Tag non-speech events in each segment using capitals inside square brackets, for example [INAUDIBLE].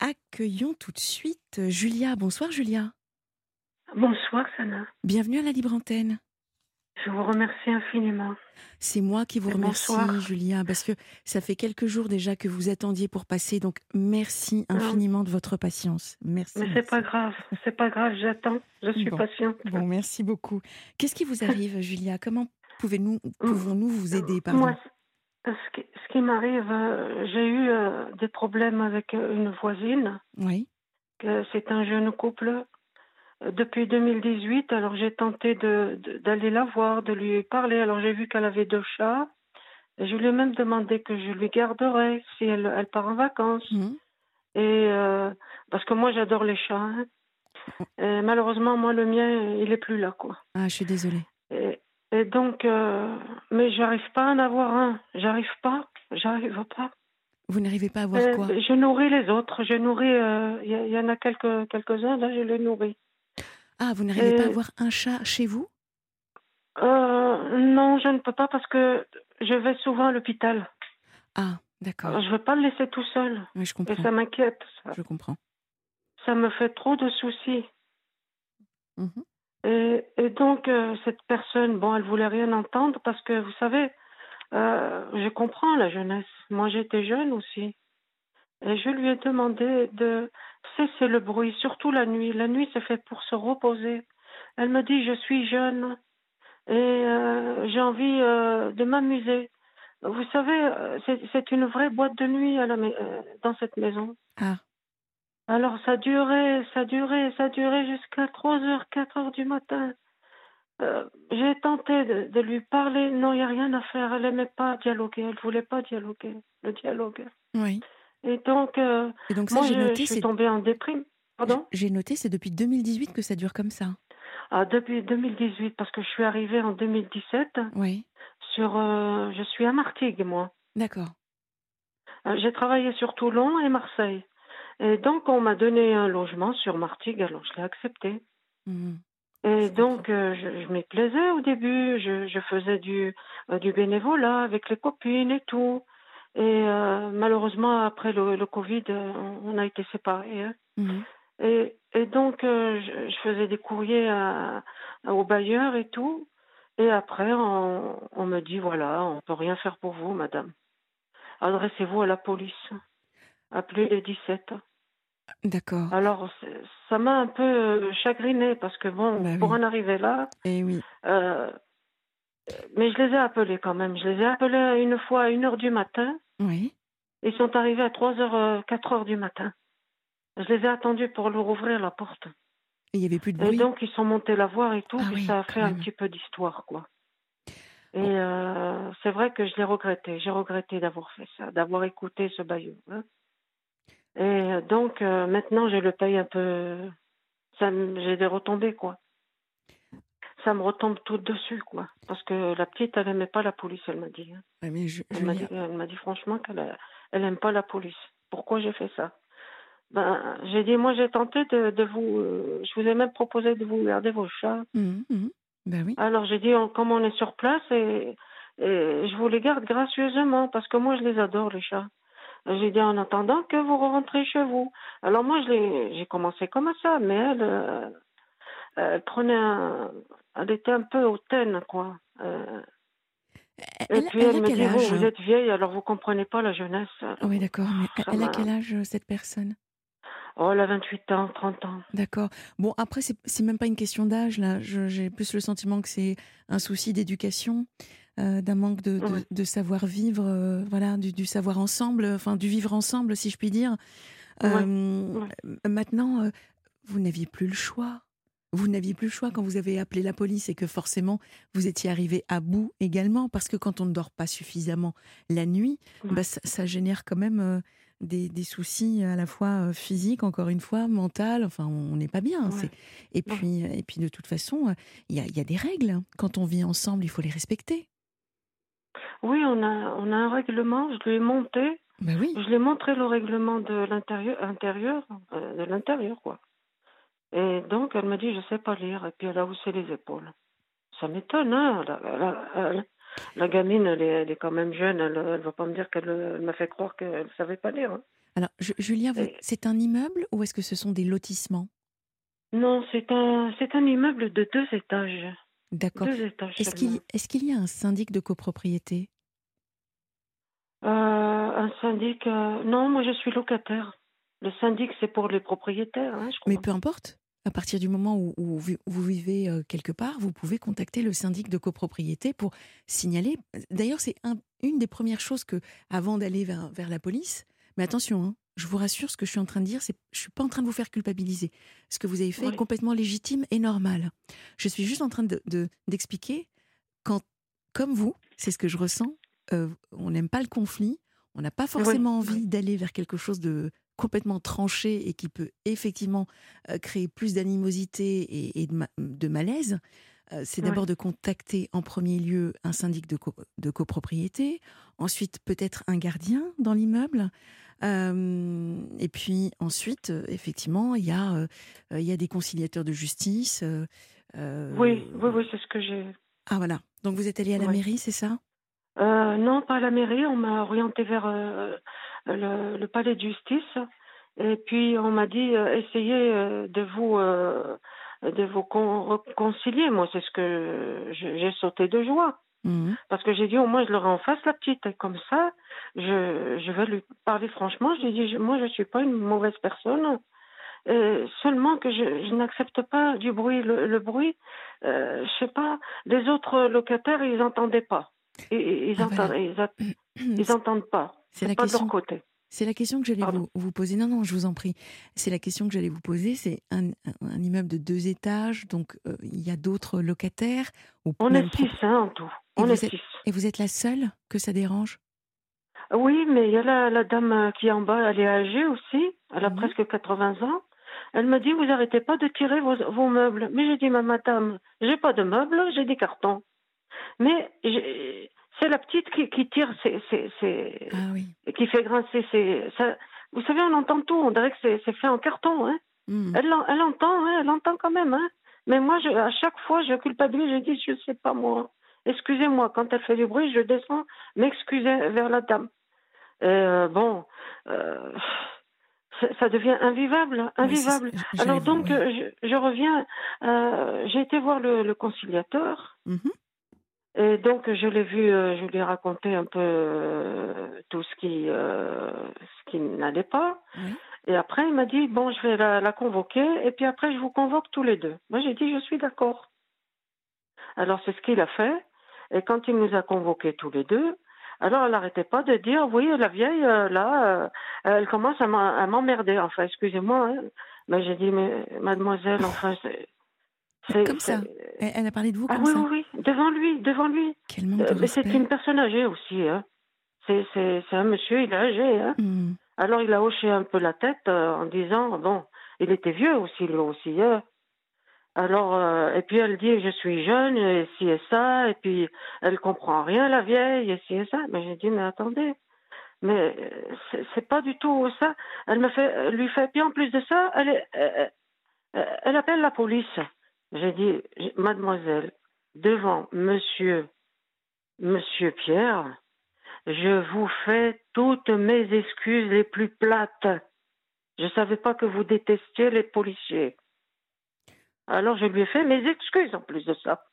Accueillons tout de suite Julia. Bonsoir Julia. Bonsoir Sana. Bienvenue à la Libre Antenne. Je vous remercie infiniment. C'est moi qui vous remercie, bonsoir. Julia, parce que ça fait quelques jours déjà que vous attendiez pour passer, donc merci Non. infiniment de votre patience. Merci. Mais c'est pas grave, c'est pas grave, j'attends, je suis Bon. patiente. Bon, merci beaucoup. Qu'est-ce qui vous arrive, Julia? Comment pouvez-nous, pouvons-nous vous aider pardon? Moi, ce qui, m'arrive, euh, j'ai eu euh, des problèmes avec euh, une voisine, Oui. que c'est un jeune couple. Depuis 2018, alors j'ai tenté d'aller la voir, de lui parler. Alors j'ai vu qu'elle avait deux chats. Je lui ai même demandé que je lui garderais si elle, elle part en vacances. Mhm. Et euh, parce que moi j'adore les chats. hein. [LAUGHS] Et malheureusement, moi le mien, il est plus là, quoi. Ah, je suis désolée. Et, et donc, euh, mais j'arrive pas à en avoir un. J'arrive pas. J'arrive pas. Vous n'arrivez pas à voir Euh, quoi? je nourris les autres. Je nourris. euh, Il y, il y en a quelques quelques uns là. Je les nourris. Ah, vous n'arrivez pas à euh, avoir un chat chez vous? Euh, non, je ne peux pas parce que je vais souvent à l'hôpital. Ah, d'accord. Je veux pas le laisser tout seul. Oui, je Et comprends. ça m'inquiète. Ça. Je comprends. ça me fait trop de soucis. Mhm. Et, donc, euh, cette personne, bon, elle voulait rien entendre parce que, vous savez, euh, je comprends la jeunesse. Moi, j'étais jeune aussi. Et je lui ai demandé de cesser le bruit, surtout la nuit. La nuit, c'est fait pour se reposer. Elle me dit, je suis jeune et euh, j'ai envie de m'amuser. Vous savez, c'est une vraie boîte de nuit dans cette maison. Ah, Alors ça durait, ça durait, ça durait jusqu'à 3 heures, 4 heures du matin. Euh, J'ai tenté de, de lui parler, non, il n'y a rien à faire, elle n'aimait pas dialoguer, elle voulait pas dialoguer, le dialogue. oui. Et donc, euh, Et donc ça, moi, j'ai je, noté, je suis c'est tombée en déprime. Pardon? J'ai noté, c'est depuis 2018 que ça dure comme ça. ah, Depuis 2018, parce que je suis arrivée en 2017, Oui, sur, euh, je suis à Martigues, moi. d'accord. J'ai travaillé sur Toulon et Marseille. Et donc, on m'a donné un logement sur Martigues, alors je l'ai accepté. Mhm. Et donc, euh, je, je m'y plaisais au début. Je, je faisais du, euh, du bénévolat avec les copines et tout. Et euh, malheureusement, après le, le Covid, on on a été séparés. hein. Mhm. Et, et donc, je, je faisais des courriers à, à- aux bailleurs et tout. Et après, on, on me dit, voilà, on peut rien faire pour vous, madame. Adressez-vous à la police. Appelez les 17. D'accord. Alors, ça m'a un peu euh, chagrinée parce que, bon, Bah pour oui. en arriver là, Eh oui. euh, mais je les ai appelés quand même. Je les ai appelés une fois à 1 heure du matin. Oui. Ils sont arrivés à 3 heures, euh, 4 heures du matin. Je les ai attendus pour leur ouvrir la porte. Et il n'y avait plus de Et bruit? donc, ils sont montés la voir et tout. Ah puis oui, ça a fait un petit peu d'histoire, quoi. Et euh, c'est vrai que je l'ai regretté. J'ai regretté d'avoir fait ça, d'avoir écouté ce baillot. hein. Et euh, donc, euh, maintenant, je le paye un peu. Ça J'ai des retombées, quoi. Ça me retombe tout dessus, quoi. Parce que la petite, elle n'aimait pas la police, elle m'a dit. hein. Ouais, mais je, Elle m'a dit, elle m'a dit franchement qu'elle a- elle aime pas la police. Pourquoi j'ai fait ça? Ben, j'ai dit, moi, j'ai tenté de, de vous. euh, je vous ai même proposé de vous garder vos chats. Mhm, mhm. Ben oui. Alors j'ai dit, on- comme on est sur place, et, et je vous les garde gracieusement, parce que moi, je les adore, les chats. J'ai dit, en attendant que vous rentrez chez vous. Alors moi, j'ai commencé comme ça, mais elle, euh, elle prenait un... Elle était un peu hautaine, quoi. Euh, et puis elle me dit, vous, âge? vous êtes vieille, alors vous comprenez pas la jeunesse. Oui, d'accord. Mais elle a quel âge, euh, cette personne? Oh, elle a 28 ans, 30 ans. D'accord. Bon, après, c'est même pas une question d'âge, là. J'ai plus le sentiment que c'est un souci d'éducation, euh, d'un manque de, de- Ouais. de savoir-vivre, euh, voilà, du, du savoir ensemble, enfin, du vivre ensemble, si je puis dire. Euh, ouais. Maintenant, vous n'aviez plus le choix. Vous n'aviez plus le choix quand vous avez appelé la police et que forcément vous étiez arrivé à bout également, parce que quand on ne dort pas suffisamment la nuit, Ouais. bah, ça, ça génère quand même des, des soucis à la fois physiques, encore une fois, mental. Enfin, on n'est pas bien. Ouais. c'est- Et puis, et puis de toute façon, il y a, il y a des règles. Quand on vit ensemble, il faut les respecter. Oui, on a, on a un règlement, je lui ai monté. Ben oui. Je lui ai montré le règlement de l'intérieur, intérieur, euh, de l'intérieur, quoi. Et donc, elle m'a dit, je sais pas lire. Et puis, elle a haussé les épaules. Ça m'étonne, hein. La, gamine, elle est, elle est quand même jeune. Elle, elle va pas me dire qu'elle elle m'a fait croire qu'elle savait pas lire. hein. Alors, je- Julien, Et- c'est un immeuble ou est-ce que ce sont des lotissements? Non, c'est un, c'est un immeuble de deux étages. D'accord. Est-ce qu'il y a un syndic de copropriété? Euh, un syndic, euh, non, moi je suis locataire. Le syndic, c'est pour les propriétaires, hein, je crois. Mais peu importe. À partir du moment où, où vous vivez euh, quelque part, vous pouvez contacter le syndic de copropriété pour signaler. D'ailleurs, c'est un- une des premières choses que, avant d'aller vers, vers la police, mais attention, hein, je vous rassure, ce que je suis en train de dire, c'est je suis pas en train de vous faire culpabiliser. Ce que vous avez fait est complètement légitime et normal. Je suis juste en train de de- d'expliquer quand, comme vous, c'est ce que je ressens. euh, on n'aime pas le conflit, on n'a pas forcément envie d'aller vers quelque chose de complètement tranché et qui peut effectivement euh, créer plus d'animosité et, et de, ma- de malaise, euh, c'est Ouais. d'abord de contacter en premier lieu un syndic de, co- de copropriété, ensuite peut-être un gardien dans l'immeuble, euh, et puis ensuite, effectivement, il y, a, il y a des conciliateurs de justice. euh, Oui, oui, oui, c'est ce que j'ai. Ah voilà, donc vous êtes allé à la Ouais. mairie, c'est ça? Euh, non, pas à la mairie. On m'a orienté vers euh, le, le palais de justice. Et puis on m'a dit essayez de vous de vous con- réconcilier. Moi, c'est ce que j'ai sauté de joie Mhm. parce que j'ai dit au moins je l'aurai en face la petite. Et comme ça, je, je vais lui parler franchement. Je lui ai dit je- moi je suis pas une mauvaise personne. Euh, seulement que je, je n'accepte pas du bruit. Le, le bruit, euh, je sais pas, les autres locataires, ils n'entendaient pas. Ils, ils, Ah, voilà. ils, a- [CLEARS THROAT] ils entendent pas. C'est pas de question. leur côté. C'est la question que j'allais vous, vous poser. Non, non, je vous en prie. C'est la question que j'allais vous poser. C'est un, un- un immeuble de deux étages, donc euh, il y a d'autres locataires. ou On est six, hein, en tout. Et On vous est êtes- six. Et vous êtes la seule que ça dérange? Oui, mais il y a la, la dame euh, qui est en bas, elle est âgée aussi. Elle a presque 80 ans. Elle me dit, vous arrêtez pas de tirer vos, vos meubles. Mais j'ai dit, ma madame, j'ai pas de meubles, j'ai des cartons. Mais c'est la petite qui, qui tire, ses, ses- ses- Ah oui. Qui fait grincer ses... ça- vous savez, on entend tout. On dirait que c'est fait en carton. Hein. Mhm. Elle, elle entend, hein, elle entend quand même. Hein. Mais moi, je, à chaque fois, je culpabilise. Je dis, je sais pas moi. Excusez-moi, quand elle fait du bruit, je descends m'excuser vers la dame. Euh, bon, euh, ça, devient invivable, invivable. Alors donc, je, je reviens. euh, J'ai été voir le, le conciliateur. Mhm. Et donc, je l'ai vu, euh, je lui ai raconté un peu euh, tout ce qui, euh, ce qui n'allait pas. Oui. Et après, il m'a dit, bon, je vais la, la convoquer, et puis après, je vous convoque tous les deux. Moi, j'ai dit, je suis d'accord. Alors, c'est ce qu'il a fait. Et quand il nous a convoqués tous les deux, alors elle n'arrêtait pas de dire, oui, la vieille, euh, là, euh, elle commence à m'emmerder. Enfin, excusez-moi. hein. Mais j'ai dit, mais mademoiselle, enfin, c'est... c'est- Comme ça. c'est- Elle, a parlé de vous Ah comme oui, ça. oui, oui, devant lui, devant lui. Quel manque Euh, de mais c'est respect. une personne âgée aussi. Hein. C'est, c'est, c'est un monsieur, il est âgé. Hein. Mhm. Alors il a hoché un peu la tête euh, en disant, bon, il était vieux aussi, lui aussi. Hein. Alors, euh, et puis elle dit, je suis jeune, et ci et ça, et puis elle comprend rien, la vieille, et ci et ça. Mais j'ai dit, mais attendez, mais euh, c'est, pas du tout ça. Elle me fait, lui fait, puis en plus de ça, elle, est, euh, euh, elle appelle la police. J'ai dit, mademoiselle, devant monsieur, monsieur Pierre, je vous fais toutes mes excuses les plus plates. Je ne savais pas que vous détestiez les policiers. Alors je lui ai fait mes excuses en plus de ça. [LAUGHS]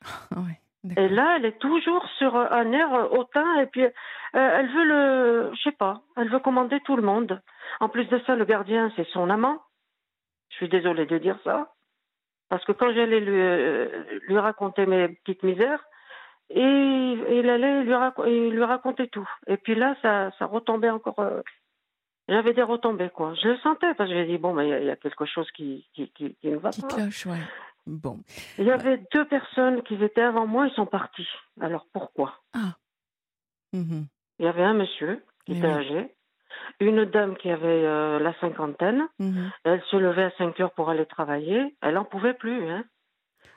Ah. Et là, elle est toujours sur un air hautain et puis euh, elle veut le, je sais pas, elle veut commander tout le monde. En plus de ça, le gardien, c'est son amant. Je suis désolée de dire ça. Parce que quand j'allais lui, lui raconter mes petites misères, et il allait lui, lui raconter tout. Et puis là, ça, ça retombait encore. euh, J'avais des retombées, quoi. Je le sentais, parce que j'ai dit, bon, mais il y a- il y, a quelque chose qui, qui, qui, qui ne va Qui pas. cloche, ouais. Bon. Il y avait deux personnes qui étaient avant moi, ils sont partis. Alors pourquoi? Mhm. Il y avait un monsieur qui était oui. âgé, une dame qui avait euh, la cinquantaine. Mhm. Elle se levait à 5 heures pour aller travailler. Elle n'en pouvait plus. Hein.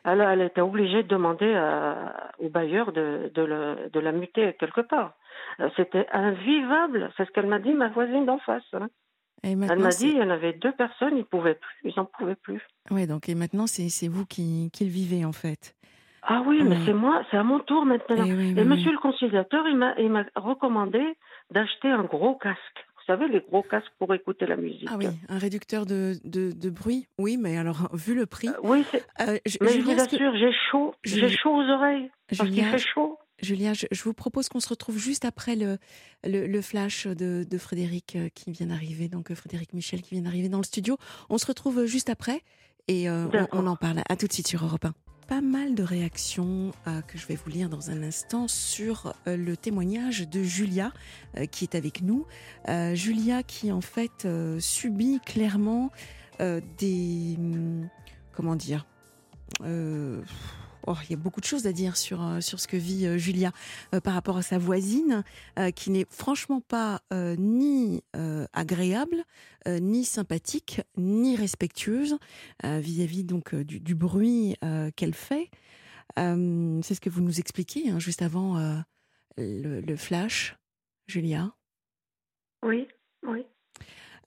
Elle, elle était obligée de demander à- au bailleur de, de, le- de la muter quelque part. Euh, C'était invivable. C'est ce qu'elle m'a dit, ma voisine d'en face. hein. Et Elle m'a dit, il y en avait deux personnes, ils pouvaient plus, ils n'en pouvaient plus. Ouais, donc et maintenant c'est vous qui, qui le vivez en fait. Ah oui, mais c'est moi, c'est à mon tour maintenant. Eh oui, Et oui, monsieur oui. le conciliateur, il m'a recommandé d'acheter un gros casque. Vous savez, les gros casques pour écouter la musique. Ah oui, un réducteur de, de, de bruit. Oui, mais alors, [LAUGHS] vu le prix. oui, mais je vous assure, j'ai chaud. J'ai chaud aux oreilles. Parce qu'il fait chaud. Julien, je, vous propose qu'on se retrouve juste après le, le, flash de, de, Frédéric qui vient d'arriver, donc Frédéric Michel qui vient d'arriver dans le studio. On se retrouve juste après et on, on, en parle. À tout de suite sur Europe 1 pas mal de réactions euh, que je vais vous lire dans un instant sur euh, le témoignage de Julia euh, qui est avec nous. Julia qui en fait subit clairement des... Hum, comment dire Oh, il y a beaucoup de choses à dire sur, euh, sur ce que vit euh, Julia euh, par rapport à sa voisine, qui n'est franchement pas ni agréable, ni sympathique, ni respectueuse vis-à-vis donc du, bruit qu'elle fait. C'est ce que vous nous expliquez hein, juste avant le, flash, Julia? Oui, oui.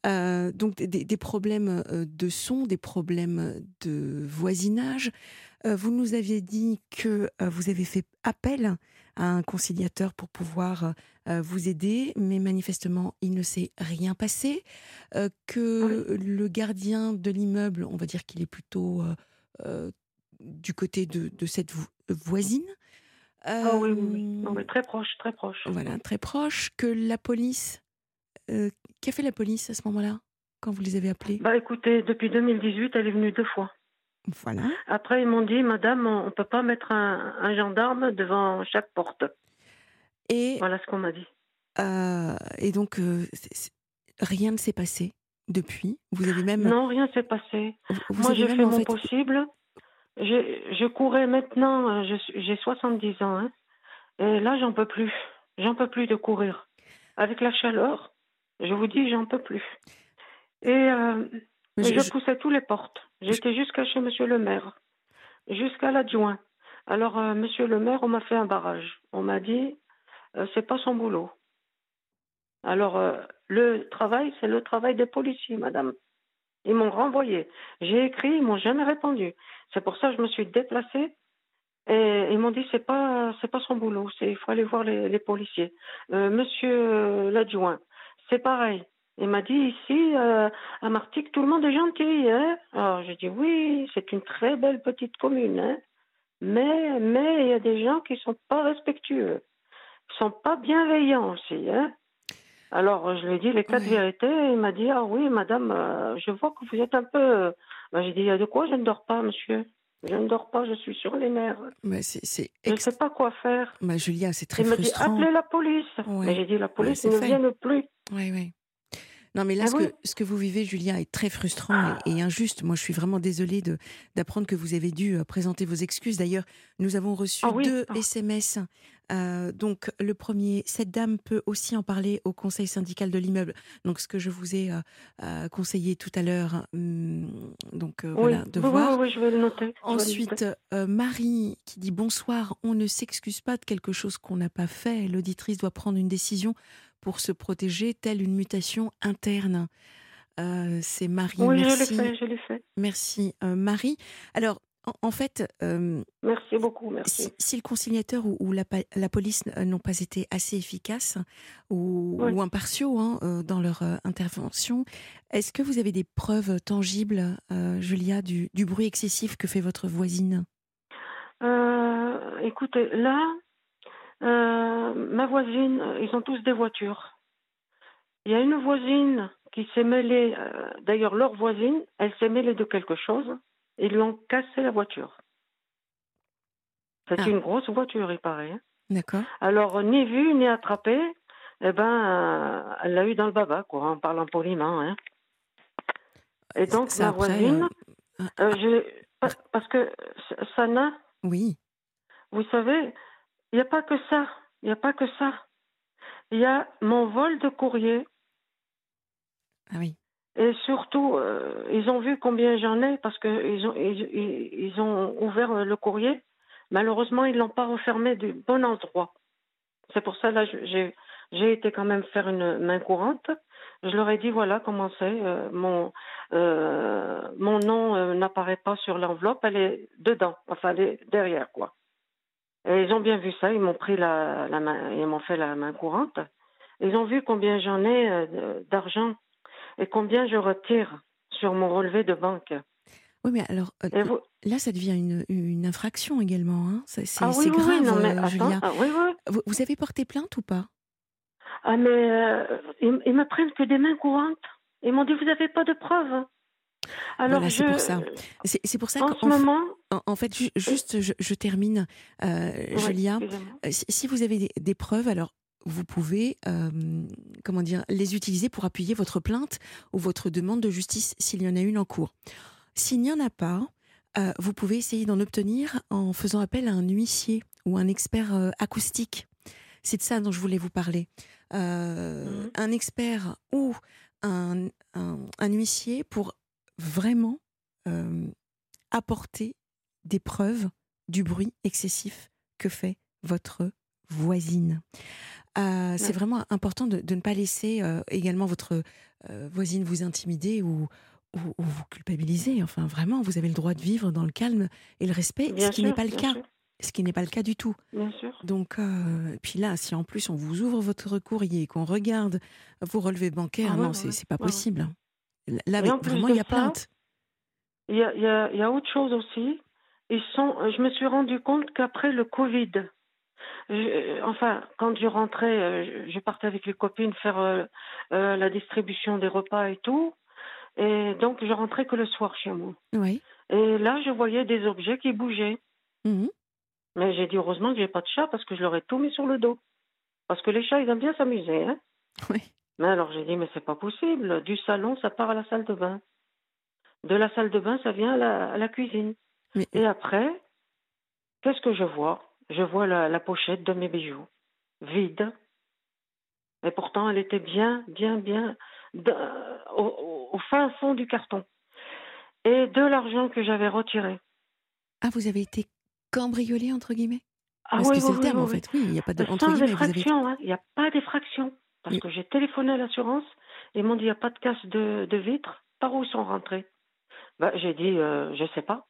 Donc des, des, problèmes de son, des problèmes de voisinage, euh, vous nous aviez dit que euh, vous avez fait appel à un conciliateur pour pouvoir euh, vous aider, mais manifestement, il ne s'est rien passé, que le gardien de l'immeuble, on va dire qu'il est plutôt du côté de, cette voisine. Oui, oui, oui. très proche, très proche. Voilà, très proche. Que la police. Qu'a fait la police à ce moment-là, quand vous les avez appelés? Bah écoutez, depuis 2018, elle est venue deux fois. Voilà. Après, ils m'ont dit, Madame, on ne peut pas mettre un, gendarme devant chaque porte. Et voilà ce qu'on m'a dit. Euh, et donc, euh, rien ne s'est passé depuis? Vous avez même. Non, rien ne s'est passé. Moi, j'ai fait mon possible. Je, courais maintenant, euh, j'ai 70 ans. Hein. et là, j'en peux plus. J'en peux plus de courir. Avec la chaleur, je vous dis, j'en peux plus. Et je, poussais tous les portes. J'étais jusqu'à chez Monsieur le maire, jusqu'à l'adjoint. Alors, euh, Monsieur le maire, on m'a fait un barrage. On m'a dit, euh, c'est pas son boulot. Alors, euh, le travail, c'est le travail des policiers, madame. Ils m'ont renvoyé. J'ai écrit, ils m'ont jamais répondu. C'est pour ça que je me suis déplacée. Et ils m'ont dit c'est pas c'est pas son boulot, c'est il faut aller voir les, les policiers. monsieur l'adjoint, c'est pareil. Il m'a dit ici, euh, à Martigues, tout le monde est gentil. Hein Alors j'ai dit oui, c'est une très belle petite commune. Hein mais mais il y a des gens qui sont pas respectueux, qui sont pas bienveillants aussi. Hein alors je lui ai dit les quatre vérités. Il m'a dit ah oui madame, euh, je vois que vous êtes un peu. Ben, j'ai dit il y a de quoi je ne dors pas monsieur. Je ne dors pas, je suis sur les nerfs. Mais c'est, Je ne sais pas quoi faire. Mais Julia, c'est très frustrant. Il m'a dit appelez la police. Mais j'ai dit la police ne vient plus. Oui, oui. Non, mais là, ah ce, que, ce, que, vous vivez, Julien, est très frustrant et, injuste. Moi, je suis vraiment désolée de, d'apprendre que vous avez dû euh, présenter vos excuses. D'ailleurs, nous avons reçu ah deux SMS. Euh, donc, le premier, cette dame peut aussi en parler au conseil syndical de l'immeuble. Donc, ce que je vous ai euh, conseillé tout à l'heure, hum, donc voilà, de voir. Oui, je vais le noter. Ensuite, Marie qui dit bonsoir. On ne s'excuse pas de quelque chose qu'on n'a pas fait. L'auditrice doit prendre une décision pour se protéger, telle une mutation interne. Euh, c'est Marie. Oui, merci. je l'ai fait, je l'ai fait. Merci euh, Marie. Alors, en, fait, euh, merci beaucoup, merci. Si, le conciliateur ou, la, police n'ont pas été assez efficaces ou, impartiaux hein, dans leur intervention, est-ce que vous avez des preuves tangibles, Julia, du, du, bruit excessif que fait votre voisine? Écoutez, là, euh, ma voisine, euh, ils ont tous des voitures. Il y a une voisine qui s'est mêlée, euh, d'ailleurs leur voisine, elle s'est mêlée de quelque chose et lui ont cassé la voiture. C'est ah. une grosse voiture, il paraît. Hein. D'accord. Alors, ni vu, ni attrapé, eh ben, elle l'a eu dans le baba, quoi, en parlant poliment. Hein. Et donc, ma voisine, parce que Sana, oui. vous savez, il n'y a pas que ça. Il n'y a pas que ça. Il y a mon vol de courrier. Ah oui. Et surtout, euh, ils ont vu combien j'en ai parce qu'ils ont, ils, ont ouvert le courrier. Malheureusement, ils ne l'ont pas refermé du bon endroit. C'est pour ça, là, j'ai, j'ai été quand même faire une main courante. Je leur ai dit, voilà comment c'est. Euh, mon, euh, mon nom n'apparaît pas sur l'enveloppe, elle est dedans, enfin, elle est derrière, quoi. Et ils ont bien vu ça, ils m'ont pris la, la main, ils m'ont fait la main courante. Ils ont vu combien j'en ai euh, d'argent et combien je retire sur mon relevé de banque. Oui, mais alors vous... là, ça devient une, une infraction également. Hein. C'est ah, oui, grave, oui, non, mais Julia. Ah, oui. Vous, vous, avez porté plainte ou pas? Ah, mais euh, ils, ils, me prennent que des mains courantes. Ils m'ont dit, vous n'avez pas de preuves. Alors, voilà, je... c'est pour ça. C'est pour ça en ce moment. En, fait, ju juste, je, je termine, euh, Ouais, Julia. excusez-moi. Si, si vous avez des, des preuves, alors vous pouvez, euh, comment dire, les utiliser pour appuyer votre plainte ou votre demande de justice s'il y en a une en cours. S'il n'y en a pas, euh, vous pouvez essayer d'en obtenir en faisant appel à un huissier ou un expert euh, acoustique. C'est de ça dont je voulais vous parler. Euh, Mhm. Un expert ou un, un, un huissier pour vraiment euh, apporter des preuves du bruit excessif que fait votre voisine. Euh, C'est vraiment important de, de ne pas laisser euh, également votre euh, voisine vous intimider ou, ou, ou vous culpabiliser. Enfin, vraiment, vous avez le droit de vivre dans le calme et le respect, Bien ce qui n'est pas le cas. sûr, Ce qui n'est pas le cas du tout. bien sûr. Donc, puis là, si en plus on vous ouvre votre courrier, qu'on regarde vos relevés bancaires, Ah ouais, non, ouais, c'est pas possible. Là, vraiment, il y a plainte. Y y, il y a autre chose aussi. Ils sont, je me suis rendu compte qu'après le Covid, je- enfin, quand je rentrais, euh, je partais avec les copines faire euh, euh, la distribution des repas et tout. Et donc, je rentrais que le soir chez moi. Oui. Et là, je voyais des objets qui bougeaient. Mhm. Mais j'ai dit heureusement que j'ai pas de chat parce que je leur ai tout mis sur le dos. Parce que les chats, ils aiment bien s'amuser. Hein Oui. mais alors j'ai dit, mais c'est pas possible. Du salon, ça part à la salle de bain. De la salle de bain, ça vient à la, à la cuisine. Mais Et après, qu'est-ce que je vois? Je vois la, la pochette de mes bijoux, vide. Et pourtant, elle était bien, bien, bien au, au- fin fond du carton. Et de l'argent que j'avais retiré. ah, vous avez été cambriolé entre guillemets? Ah Parce oui, que c'est oui, le terme oui, en fait. Oui, il n'y a pas de Sans avez hein. il n'y a pas d'effraction. Parce Mais- que j'ai téléphoné à l'assurance, ils m'ont dit il n'y a pas de casse de, de vitre. Par où ils sont rentrés? Bah, J'ai dit euh, je sais pas.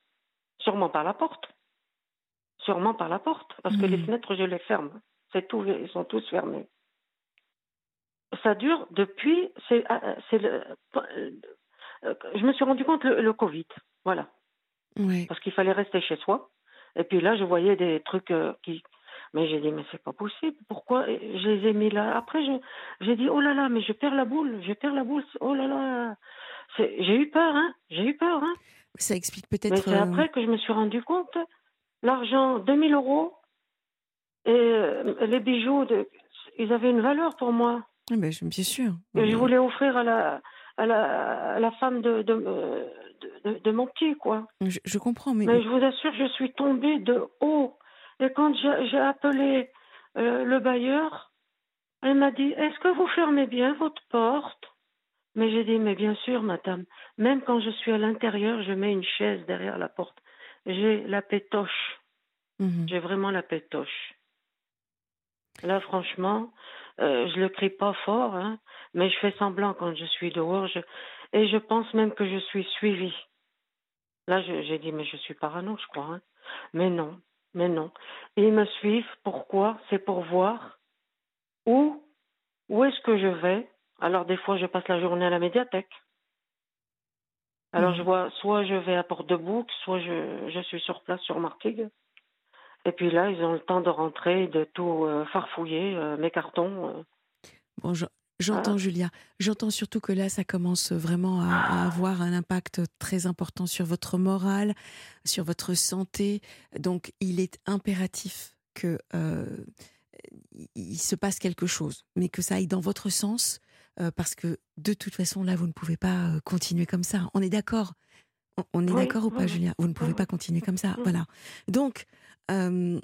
Sûrement par la porte. Sûrement par la porte. Parce que les Mhm. fenêtres, je les ferme. C'est tout, ils sont tous fermés. Ça dure depuis. C'est, euh, c'est le, euh, je me suis rendu compte le, le Covid. Voilà parce qu'il fallait rester chez soi. Et puis là, je voyais des trucs euh, qui. Mais j'ai dit, mais c'est pas possible. Pourquoi? Je les ai mis là Après, je- j'ai dit, oh là là, mais je perds la boule, je perds la boule. Oh là là. J'ai eu peur, hein. J'ai eu peur, hein. Ça explique Mais peut-être. c'est euh, après que je me suis rendu compte. L'argent, 2000 euros, et euh, les bijoux, de, ils avaient une valeur pour moi. ah ben, je- bien sûr. Et Mais- je voulais offrir à la, à la, à la femme de, de, euh, de, de- de mon petit, quoi. je, je comprends, mais, Mais je vous assure, je suis tombée de haut. Et quand j'ai appelé euh, le bailleur, elle m'a dit Est-ce que vous fermez bien votre porte? Mais j'ai dit Mais bien sûr, madame. Même quand je suis à l'intérieur, je mets une chaise derrière la porte. J'ai la pétoche. Mhm. J'ai vraiment la pétoche. Là, franchement, euh, je le crie pas fort, hein, mais je fais semblant quand je suis dehors. je- Et je pense même que je suis suivie. Là, j'ai dit, mais je suis parano, je crois. hein. Mais non, mais non. Ils me suivent. Pourquoi? C'est pour voir où, où est-ce que je vais. Alors, des fois, je passe la journée à la médiathèque. Alors, je vois, soit je vais à Porte-de-Bouc, soit je, je suis sur place sur Martigues. Et puis là, ils ont le temps de rentrer, de tout euh, farfouiller, euh, mes cartons. euh. Bon, j'entends, Julia. J'entends surtout que là, ça commence vraiment à, à avoir un impact très important sur votre morale, sur votre santé. Donc, il est impératif que euh, il- se passe quelque chose, mais que ça aille dans votre sens, euh, parce que de toute façon, là, vous ne pouvez pas euh, continuer comme ça. On est d'accord? On- On est Oui, d'accord ou pas, oui. Julia? Vous ne pouvez pas continuer comme ça. Mhm. Voilà. Donc, euh,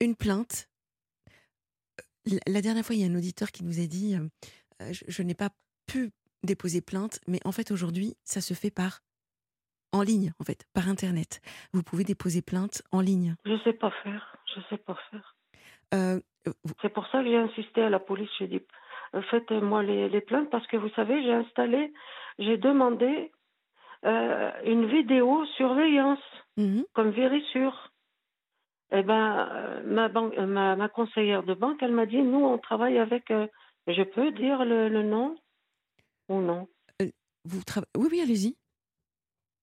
une plainte. La dernière fois, il y a un auditeur qui nous a dit Je, je n'ai pas pu déposer plainte, mais en fait, aujourd'hui, ça se fait par. En ligne, en fait, par Internet. Vous pouvez déposer plainte en ligne. Je sais pas faire. Je sais pas faire. Euh, vous- C'est pour ça que j'ai insisté à la police. J'ai dit, euh, faites-moi les, les plaintes parce que vous savez, j'ai installé, j'ai demandé euh, une vidéo surveillance Mhm. comme vérissure. Eh ben, euh, ma, banque, euh, ma, ma conseillère de banque, elle m'a dit, nous, on travaille avec euh, Je peux dire le, le nom ou non? Euh, vous trava- Oui, oui, allez-y.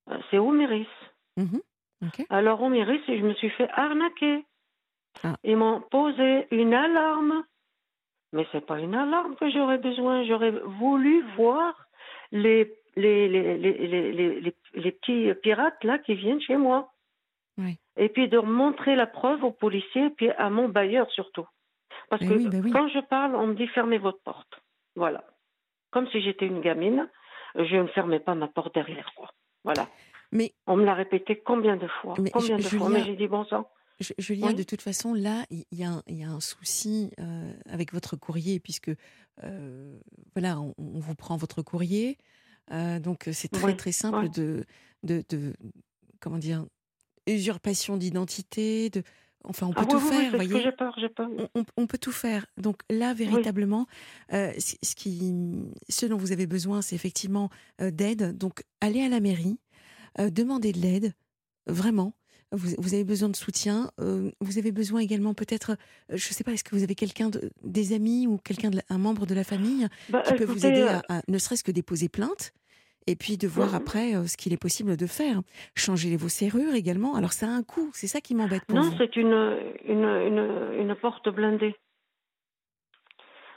Euh, C'est Omiris. Mhm. Ok. Alors Omiris, je me suis fait arnaquer. Ah. Ils m'ont posé une alarme. Mais c'est pas une alarme que j'aurais besoin. J'aurais voulu voir les, les, les, les, les, les, les- les petits pirates là qui viennent chez moi. Oui. Et puis de montrer la preuve aux policiers et puis à mon bailleur surtout. Parce que oui, oui. quand je parle, on me dit fermez votre porte. Voilà. Comme si j'étais une gamine, je ne fermais pas ma porte derrière quoi. Voilà. Mais On me l'a répété combien de fois? Mais Combien de fois? Mais j'ai dit bon sang. Je- Julien, Oui. de toute façon, là, il y, a un- il y a un souci euh, avec votre courrier, puisque euh, voilà, on, on vous prend votre courrier. Euh, donc, c'est très, Oui, très simple de, de- Comment dire Usurpation d'identité. De, enfin, on peut Ah tout oui, oui, oui, faire, voyez j'ai peur, j'ai peur. on, on- on peut tout faire. Donc là, véritablement, euh, ce, ce qui, ce dont vous avez besoin, c'est effectivement euh, d'aide. Donc allez à la mairie, euh, demandez de l'aide, vraiment. Vous, vous avez besoin de soutien. euh, vous avez besoin également peut-être, je ne sais pas, est-ce que vous avez quelqu'un, de, des amis ou quelqu'un, de un membre de la famille Bah, qui peut vous aider à, à ne serait-ce que déposer plainte? Et puis de voir Mhm. après euh, ce qu'il est possible de faire. Changer vos serrures également. Alors ça a un coût, c'est ça qui m'embête pour Non, c'est une, une, une, une porte blindée.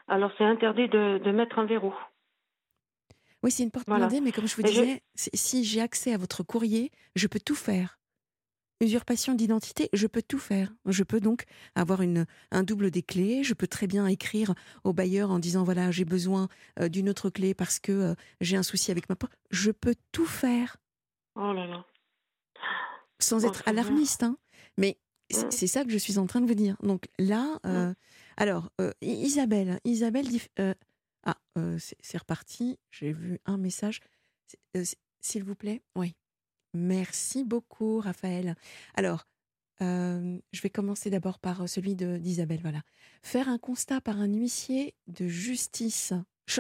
Alors c'est interdit de, de mettre un verrou. Oui, c'est une porte Voilà. blindée, mais comme je vous disais, si j'ai accès à votre courrier, je peux tout faire. Usurpation d'identité, je peux tout faire. Je peux donc avoir une, un double des clés. Je peux très bien écrire au bailleur en disant voilà, j'ai besoin euh, d'une autre clé parce que euh, j'ai un souci avec ma porte. Je peux tout faire Oh là là. sans Oh, être alarmiste. hein. Mais c'est Mm. c'est ça que je suis en train de vous dire. Donc là, euh, alors, euh, I- Isabelle, Isabelle dit. ah, c'est reparti. J'ai vu un message. S'il vous plaît? Oui. Merci beaucoup, Raphaël. Alors, euh, je vais commencer d'abord par euh, celui d'Isabelle. Voilà. Faire un constat par un huissier de justice.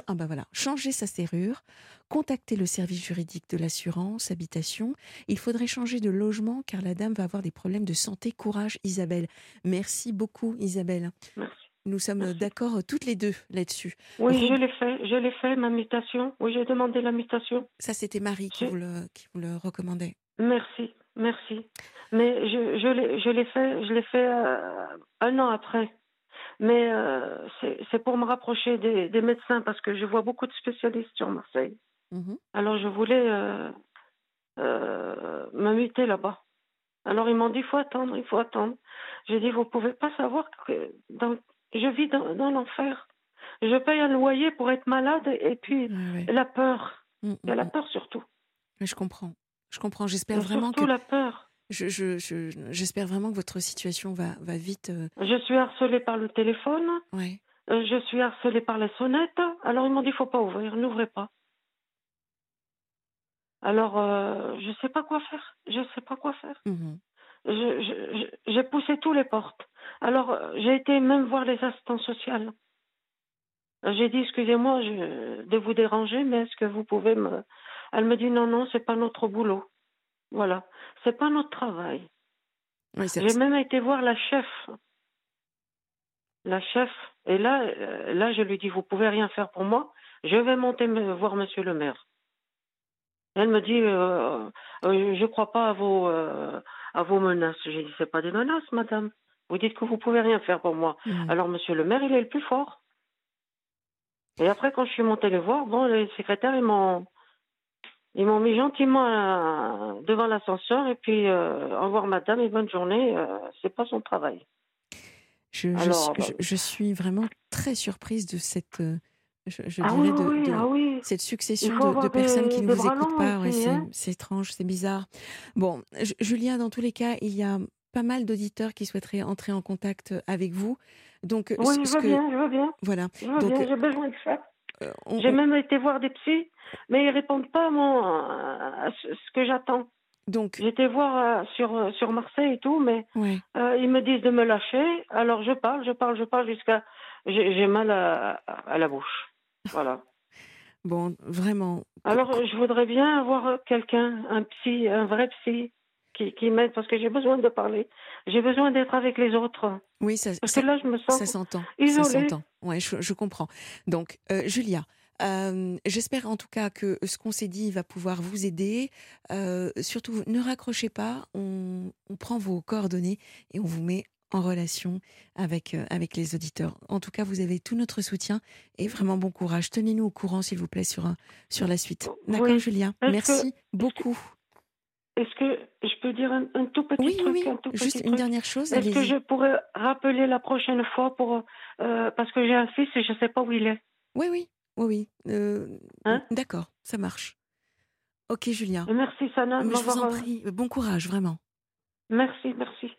Ah bah. Changer sa serrure. Contacter le service juridique de l'assurance, habitation. Il faudrait changer de logement car la dame va avoir des problèmes de santé. Courage, Isabelle. Merci beaucoup, Isabelle. Nous sommes Merci. d'accord euh, toutes les deux là-dessus. Oui, je l'ai fait, je l'ai fait, ma mutation. Oui, j'ai demandé la mutation. Ça, c'était Marie qui vous, le, qui vous le recommandait. Merci, merci. Mais je, je l'ai, je l'ai fait, je l'ai fait euh, un an après. Mais euh, c'est, pour me rapprocher des, des médecins parce que je vois beaucoup de spécialistes sur Marseille. Mhm. Alors je voulais euh, euh, me muter là-bas. Alors ils m'ont dit il faut attendre, il faut attendre. J'ai dit vous pouvez pas savoir que dans, je vis dans, dans l'enfer. Je paye un loyer pour être malade et puis ouais. la peur. Mm, Il y a mm, la mm. peur surtout. Mais je comprends. Je comprends. J'espère vraiment que surtout la peur. je, je, je- j'espère vraiment que votre situation va, va vite. euh, Je suis harcelée par le téléphone. ouais. euh, je suis harcelée par les sonnettes. Alors ils m'ont dit il faut pas ouvrir, n'ouvrez pas. Alors euh, je sais pas quoi faire. Je sais pas quoi faire. J'ai poussé tous les portes. Alors, euh, j'ai été même voir les assistants sociales. Euh, J'ai dit, excusez-moi de vous déranger, mais est-ce que vous pouvez me... Elle me dit, non, non, c'est pas notre boulot. Voilà, c'est pas notre travail. Oui, J'ai même été voir la chef. La chef. Et là, euh, là, je lui dis, vous pouvez rien faire pour moi. Je vais monter me voir monsieur le maire. Elle me dit, euh, euh, je crois pas à vos, euh, à vos menaces. J'ai dit, c'est pas des menaces, madame. Vous dites que vous pouvez rien faire pour moi. Mhm. Alors, monsieur le maire, il est le plus fort. Et après, quand je suis montée les voir, bon, les secrétaires, ils m'ont, ils m'ont mis gentiment devant l'ascenseur et puis au revoir, madame, et bonne journée. c'est pas son travail. je, alors, je- je suis vraiment très surprise de cette, je, je ah dirais, oui, de, ah oui. cette succession de, personnes des- qui ne vous écoutent pas. Ouais, c'est, étrange, c'est bizarre. Bon, Julien, dans tous les cas, il y a pas mal d'auditeurs qui souhaiteraient entrer en contact avec vous. Donc, Oui, ce- je veux que- bien, je veux bien. voilà. Je veux Donc, bien, j'ai besoin de ça. euh, on- J'ai même été voir des psys, mais ils répondent pas à, mon, à ce que j'attends. donc, été voir euh, sur, euh, sur Marseille et tout, mais ouais. euh, ils me disent de me lâcher. Alors je parle, je parle, je parle jusqu'à. J'ai j'ai mal à, à la bouche. Voilà. Bon, vraiment. Alors je voudrais bien avoir quelqu'un, un psy, un vrai psy, qui, qui m'aide parce que j'ai besoin de parler. J'ai besoin d'être avec les autres. Oui, ça, Parce ça, que là, je me sens ça s'entend. Ça s'entend. Ouais, je, je comprends. Donc, euh, Julia, euh, j'espère en tout cas que ce qu'on s'est dit va pouvoir vous aider. Euh, surtout, ne raccrochez pas. On, on prend vos coordonnées et on vous met en relation avec, euh, avec les auditeurs. En tout cas, vous avez tout notre soutien et vraiment bon courage. Tenez-nous au courant, s'il vous plaît, sur, euh, sur la suite. D'accord, Oui. Julia Merci beaucoup. Est-ce que je peux dire un, un tout petit Oui, truc oui, un tout juste petit une truc? dernière chose. Est-ce que je pourrais rappeler la prochaine fois pour euh, parce que j'ai un fils et je ne sais pas où il est. Oui, oui, oui, oui. Euh, Hein? D'accord, ça marche. Ok, Julien. Et merci Sana je vous m'avoir. en prie, bon courage, vraiment. Merci, merci.